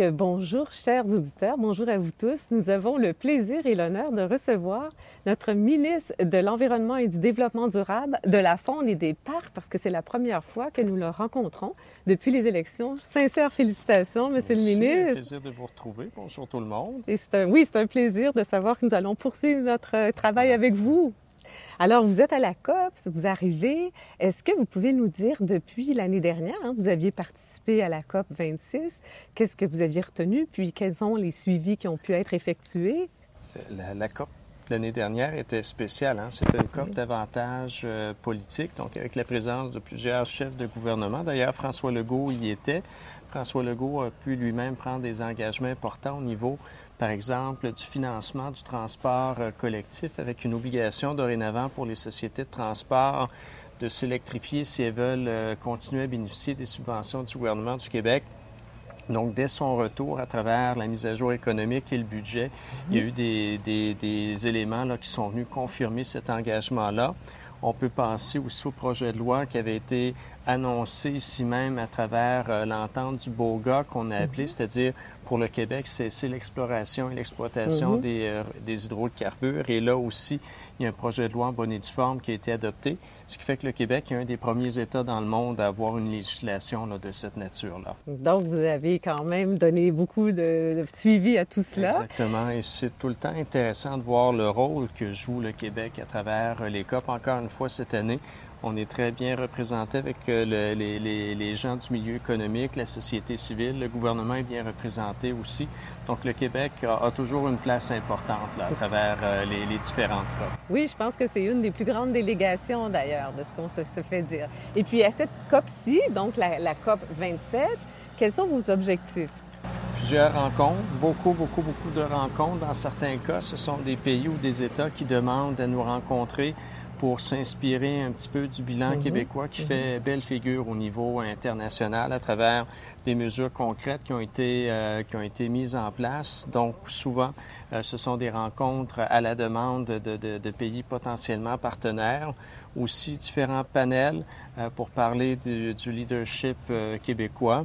Donc, bonjour, chers auditeurs, bonjour à vous tous. Nous avons le plaisir et l'honneur de recevoir notre ministre de l'Environnement et du Développement durable, de la Faune et des Parcs, parce que c'est la première fois que nous le rencontrons depuis les élections. Sincères félicitations, Monsieur Merci, le ministre. Un plaisir de vous retrouver. Bonjour tout le monde. Et c'est un, oui, c'est un plaisir de savoir que nous allons poursuivre notre travail avec vous. Alors, vous êtes à la COP, vous arrivez. Est-ce que vous pouvez nous dire depuis l'année dernière, hein, vous aviez participé à la COP 26, qu'est-ce que vous aviez retenu, puis quels sont les suivis qui ont pu être effectués? La, la COP l'année dernière était spéciale. Hein? C'était une COP davantage euh, politique, donc avec la présence de plusieurs chefs de gouvernement. D'ailleurs, François Legault y était. François Legault a pu lui-même prendre des engagements importants au niveau par exemple, du financement du transport euh, collectif avec une obligation dorénavant pour les sociétés de transport de s'électrifier si elles veulent euh, continuer à bénéficier des subventions du gouvernement du Québec. Donc, dès son retour à travers la mise à jour économique et le budget, il y a eu des, des, des éléments là, qui sont venus confirmer cet engagement-là. On peut penser aussi au projet de loi qui avait été annoncé ici même à travers euh, l'entente du BOGA qu'on a appelé, c'est-à-dire pour le Québec, c'est l'exploration et l'exploitation Mhm. des, euh, des hydrocarbures. Et là aussi, il y a un projet de loi en bonne et due forme qui a été adopté, ce qui fait que le Québec est un des premiers États dans le monde à avoir une législation là, de cette nature-là. Donc, vous avez quand même donné beaucoup de, de suivi à tout cela. Exactement. Et c'est tout le temps intéressant de voir le rôle que joue le Québec à travers euh, les COP. Encore une fois, cette année, on est très bien représenté avec euh, le- les, les- les gens du milieu économique, la société civile. Le gouvernement est bien représenté aussi. Donc, le Québec a, a toujours une place importante là, à travers euh, les, les différentes COP. Oui, je pense que c'est une des plus grandes délégations d'ailleurs de ce qu'on se, se fait dire. Et puis à cette COP-ci, donc la, la COP 27, quels sont vos objectifs? Plusieurs rencontres, beaucoup, beaucoup, beaucoup de rencontres. Dans certains cas, ce sont des pays ou des États qui demandent à nous rencontrer pour s'inspirer un petit peu du bilan Mhm. québécois qui fait belle figure au niveau international à travers des mesures concrètes qui ont été, euh, qui ont été mises en place. Donc, souvent, euh, ce sont des rencontres à la demande de, de- de pays potentiellement partenaires. Aussi, différents panels euh, pour parler du, du leadership euh, québécois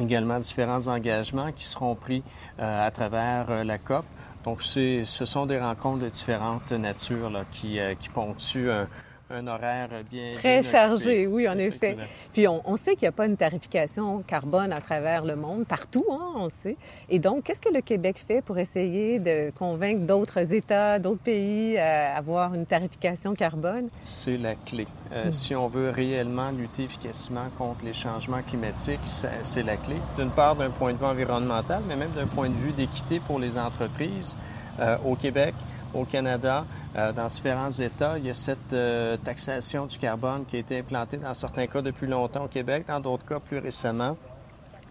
également différents engagements qui seront pris euh, à travers euh, la COP. Donc, ce sont des rencontres de différentes natures là, qui, euh, qui ponctuent un, un horaire bien Très bien chargé, occupé. oui, en effet. Puis on, on sait qu'il n'y a pas une tarification carbone à travers le monde, partout, hein, on sait. Et donc, qu'est-ce que le Québec fait pour essayer de convaincre d'autres États, d'autres pays à avoir une tarification carbone? C'est la clé. Euh, Si on veut réellement lutter efficacement contre les changements climatiques, c'est la clé. D'une part, d'un point de vue environnemental, mais même d'un point de vue d'équité pour les entreprises. Euh, au Québec, au Canada, euh, dans différents États, il y a cette euh, taxation du carbone qui a été implantée dans certains cas depuis longtemps au Québec, dans d'autres cas plus récemment.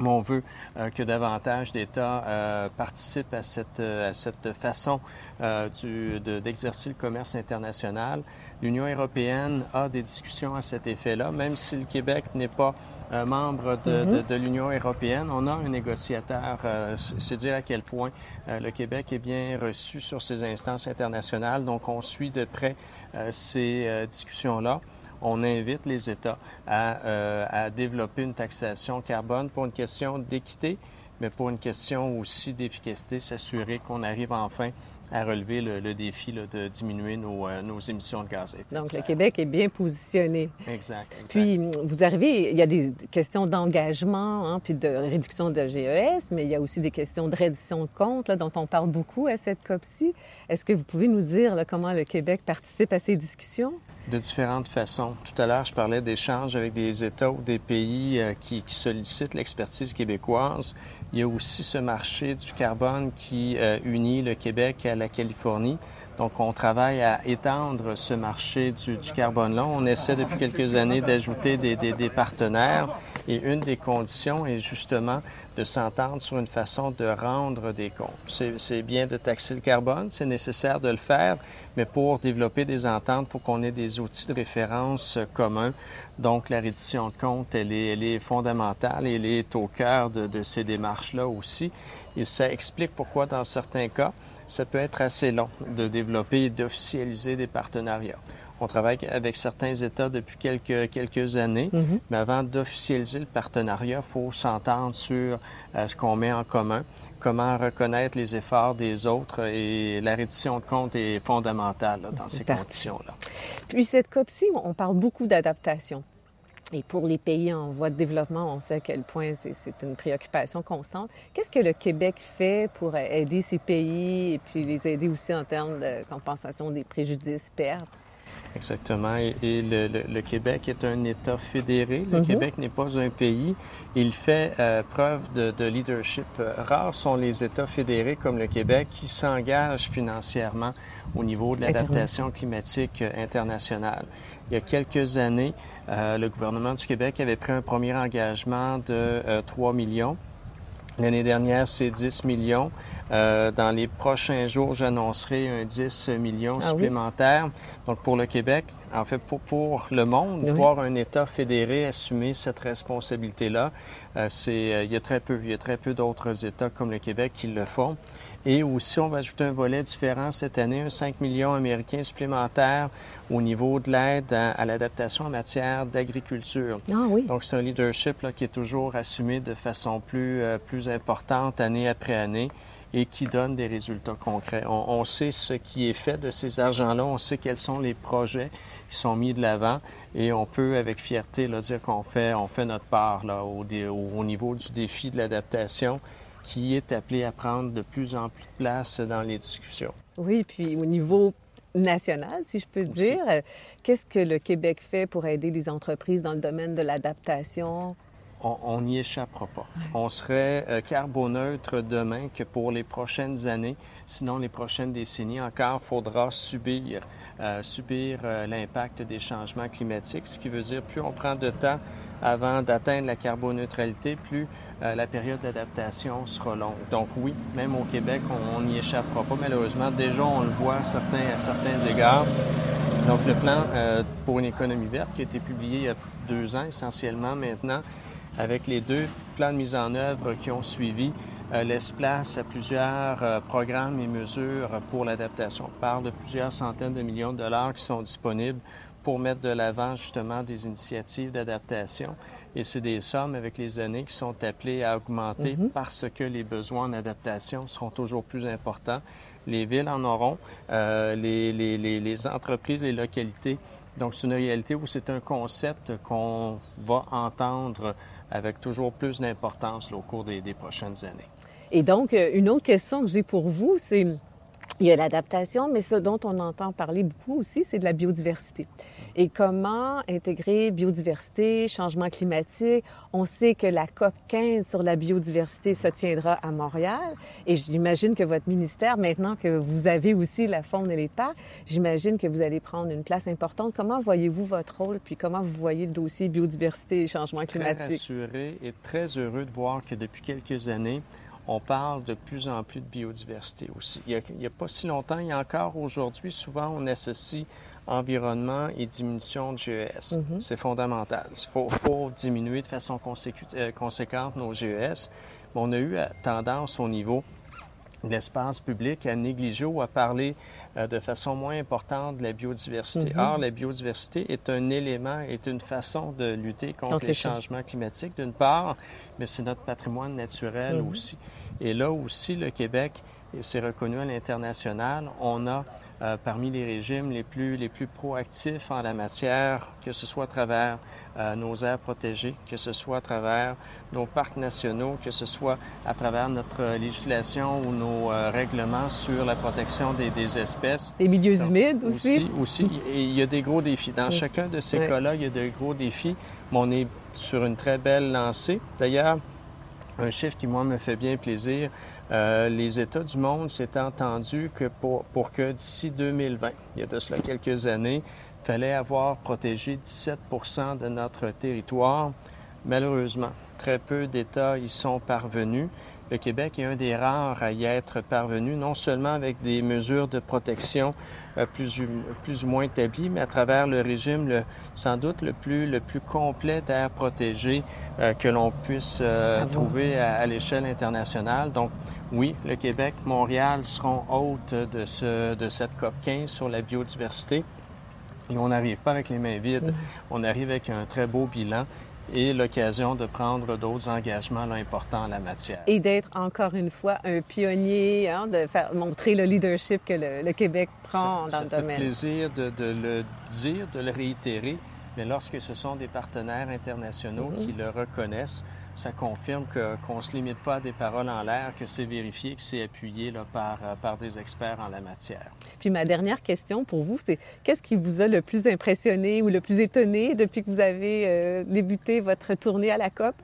Mais on veut euh, que davantage d'États euh, participent à cette, euh, à cette façon euh, du- de- d'exercer le commerce international. L'Union européenne a des discussions à cet effet-là, même si le Québec n'est pas euh, membre de, de- de l'Union européenne. On a un négociateur. euh, C'est dire à quel point euh, le Québec est bien reçu sur ces instances internationales. Donc, on suit de près euh, ces euh, discussions-là on invite les États à, euh, à développer une taxation carbone pour une question d'équité, mais pour une question aussi d'efficacité, s'assurer qu'on arrive enfin à relever le, le défi là, de diminuer nos, euh, nos émissions de gaz à effet de Donc, le. Québec est bien positionné. Exact. exact. Puis, vous arrivez, il y a des questions d'engagement, hein, puis de réduction de GES, mais il y a aussi des questions de reddition de comptes, là, dont on parle beaucoup à cette COP-ci. Est-ce que vous pouvez nous dire là, comment le Québec participe à ces discussions? De différentes façons. Tout à l'heure, je parlais d'échanges avec des États ou des pays euh, qui, sollicitent l'expertise québécoise. Il y a aussi ce marché du carbone qui euh, unit le Québec à la Californie. Donc, on travaille à étendre ce marché du, carbone-là. On essaie depuis quelques années d'ajouter des partenaires. Et une des conditions est justement de s'entendre sur une façon de rendre des comptes. C'est bien de taxer le carbone, c'est nécessaire de le faire, mais pour développer des ententes, il faut qu'on ait des outils de référence euh, communs. Donc, la reddition de comptes, elle est, elle est fondamentale elle est au cœur de ces démarches-là aussi. Et ça explique pourquoi, dans certains cas, ça peut être assez long de développer et d'officialiser des partenariats. On travaille avec certains États depuis quelques, quelques années, mm-hmm. mais avant d'officialiser le partenariat, il faut s'entendre sur euh, ce qu'on met en commun, comment reconnaître les efforts des autres et la reddition de comptes est fondamentale dans ces conditions-là. Puis cette COP-ci, on parle beaucoup d'adaptation. Et pour les pays en voie de développement, on sait à quel point c'est une préoccupation constante. Qu'est-ce que le Québec fait pour aider ces pays et puis les aider aussi en termes de compensation des préjudices, pertes? Exactement. Et, le, Québec est un État fédéré. Le mhm. Québec n'est pas un pays. Il fait euh, preuve de, leadership. Rares sont les États fédérés comme le Québec qui s'engagent financièrement au niveau de l'adaptation climatique euh, internationale. Il y a quelques années, euh, le gouvernement du Québec avait pris un premier engagement de 3 millions. L'année dernière, c'est 10 millions. Euh, dans les prochains jours, j'annoncerai un 10 millions ah supplémentaires. Donc, pour le Québec, en fait, pour, pour le monde, voir un État fédéré assumer cette responsabilité-là, euh, c'est, euh, il y a très peu, il y a très peu d'autres États comme le Québec qui le font. Et aussi, on va ajouter un volet différent cette année, un 5 millions américains supplémentaires au niveau de l'aide à, l'adaptation en matière d'agriculture. Ah oui. Donc, c'est un leadership là, qui est toujours assumé de façon plus, plus importante année après année et qui donne des résultats concrets. On, sait ce qui est fait de ces argents-là, on sait quels sont les projets qui sont mis de l'avant et on peut avec fierté là, dire qu'on fait, on fait notre part là, au, au, niveau du défi de l'adaptation qui est appelé à prendre de plus en plus de place dans les discussions. Oui, puis au niveau national, si je peux dire, qu'est-ce que le Québec fait pour aider les entreprises dans le domaine de l'adaptation? on n'y échappera pas. On serait euh, carboneutre demain que pour les prochaines années, sinon les prochaines décennies encore, faudra subir, euh, subir euh, l'impact des changements climatiques, ce qui veut dire plus on prend de temps avant d'atteindre la carboneutralité, plus la période d'adaptation sera longue. Donc oui, même au Québec, on n'y échappera pas. Malheureusement, déjà, on le voit à certains, égards. Donc le plan pour une économie verte qui a été publié il y a deux ans essentiellement maintenant, avec les deux plans de mise en œuvre qui ont suivi, euh, laisse place à plusieurs euh, programmes et mesures pour l'adaptation. On parle de plusieurs centaines de millions de dollars qui sont disponibles pour mettre de l'avant justement des initiatives d'adaptation. Et c'est des sommes avec les années qui sont appelées à augmenter mm-hmm. parce que les besoins en adaptation seront toujours plus importants. Les villes en auront, euh, les, les, les entreprises, les localités. Donc c'est une réalité où c'est un concept qu'on va entendre avec toujours plus d'importance au cours des, prochaines années. Et donc, euh, une autre question que j'ai pour vous, c'est, il y a l'adaptation, mais ce dont on entend parler beaucoup aussi, c'est de la biodiversité et comment intégrer biodiversité, changement climatique? On sait que la COP 15 sur la biodiversité se tiendra à Montréal et j'imagine que votre ministère, maintenant que vous avez aussi la faune et les parcs, j'imagine que vous allez prendre une place importante. Comment voyez-vous votre rôle puis comment vous voyez le dossier biodiversité et changement climatique? Très rassuré et très heureux de voir que depuis quelques années, on parle de plus en plus de biodiversité aussi. Il n'y a, a, pas si longtemps, il y a encore aujourd'hui, souvent on associe environnement et diminution de GES. Mhm. C'est fondamental. Il faut, diminuer de façon euh, conséquente nos GES. on a eu euh, tendance au niveau l'espace public à négliger ou à parler euh, de façon moins importante de la biodiversité. Mhm. Or, la biodiversité est un élément, est une façon de lutter contre, les changements climatiques, d'une part, mais c'est notre patrimoine naturel mhm. aussi. Et là aussi, le Québec, c'est reconnu à l'international, on a euh, parmi les régimes les plus, les plus proactifs en la matière, que ce soit à travers euh, nos aires protégées, que ce soit à travers nos parcs nationaux, que ce soit à travers notre législation ou nos euh, règlements sur la protection des, des espèces. Les milieux humides aussi. Aussi, Et il y a des gros défis. Dans chacun de ces cas-là, il y a de gros défis, mais on est sur une très belle lancée. D'ailleurs, un chiffre qui, moi, me fait bien plaisir, euh, les États du monde s'étaient entendus que pour, pour que d'ici 2020, il y a de cela quelques années, fallait avoir protégé 17% de notre territoire. Malheureusement, très peu d'États y sont parvenus. Le Québec est un des rares à y être parvenu, non seulement avec des mesures de protection euh, plus, plus ou moins établies, mais à travers le régime le, sans doute le plus, le plus complet d'air protégé euh, que l'on puisse euh, trouver à, à l'échelle internationale. Donc, oui, le Québec, Montréal seront hôtes de, ce, de cette COP 15 sur la biodiversité. Et on n'arrive pas avec les mains vides, on arrive avec un très beau bilan et l'occasion de prendre d'autres engagements là, importants en la matière. Et d'être encore une fois un pionnier, hein, de faire montrer le leadership que le, le Québec prend ça, dans ça le fait domaine. plaisir de, de le dire, de le réitérer, mais lorsque ce sont des partenaires internationaux Mhm. qui le reconnaissent, ça confirme qu'on ne se limite pas à des paroles en l'air, que c'est vérifié, que c'est appuyé par, euh, par des experts en la matière. Puis ma dernière question pour vous, c'est qu'est-ce qui vous a le plus impressionné ou le plus étonné depuis que vous avez euh, débuté votre tournée à la COP?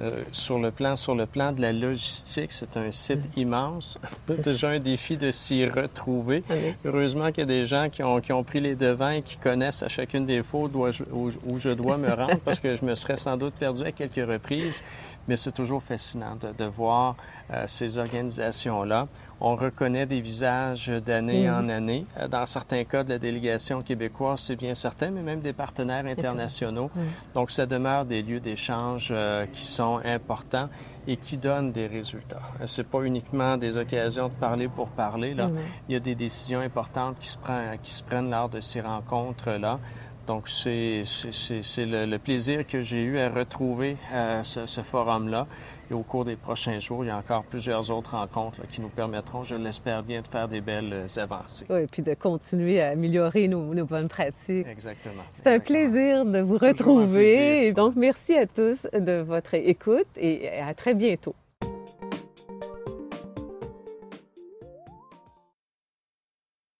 Euh, sur, le plan, sur le plan de la logistique, c'est un site immense. Déjà un défi de s'y retrouver. Oui. Heureusement qu'il y a des gens qui ont, qui ont pris les devants et qui connaissent à chacune des fois où, dois- où- où je dois me rendre parce que je me serais sans doute perdu à quelques reprises. Mais c'est toujours fascinant de, de voir euh, ces organisations-là. On reconnaît des visages d'année Mhm. en année. Euh, Dans certains cas de la délégation québécoise, c'est bien certain, mais même des partenaires internationaux. Mhm. Donc, ça demeure des lieux d'échange euh, qui sont importants et qui donnent des résultats. Euh, C'est pas uniquement des occasions de parler pour parler. Là. Mhm. Il y a des décisions importantes qui se, prennent, qui se prennent lors de ces rencontres-là. Donc, c'est le, le plaisir que j'ai eu à retrouver euh, ce, ce forum-là. Et au cours des prochains jours, il y a encore plusieurs autres rencontres là, qui nous permettront, je l'espère bien, de faire des belles euh, avancées. Oui, puis de continuer à améliorer nos, nos bonnes pratiques. Exactement. C'est un plaisir de vous retrouver. Et donc, merci à tous de votre écoute et à très bientôt.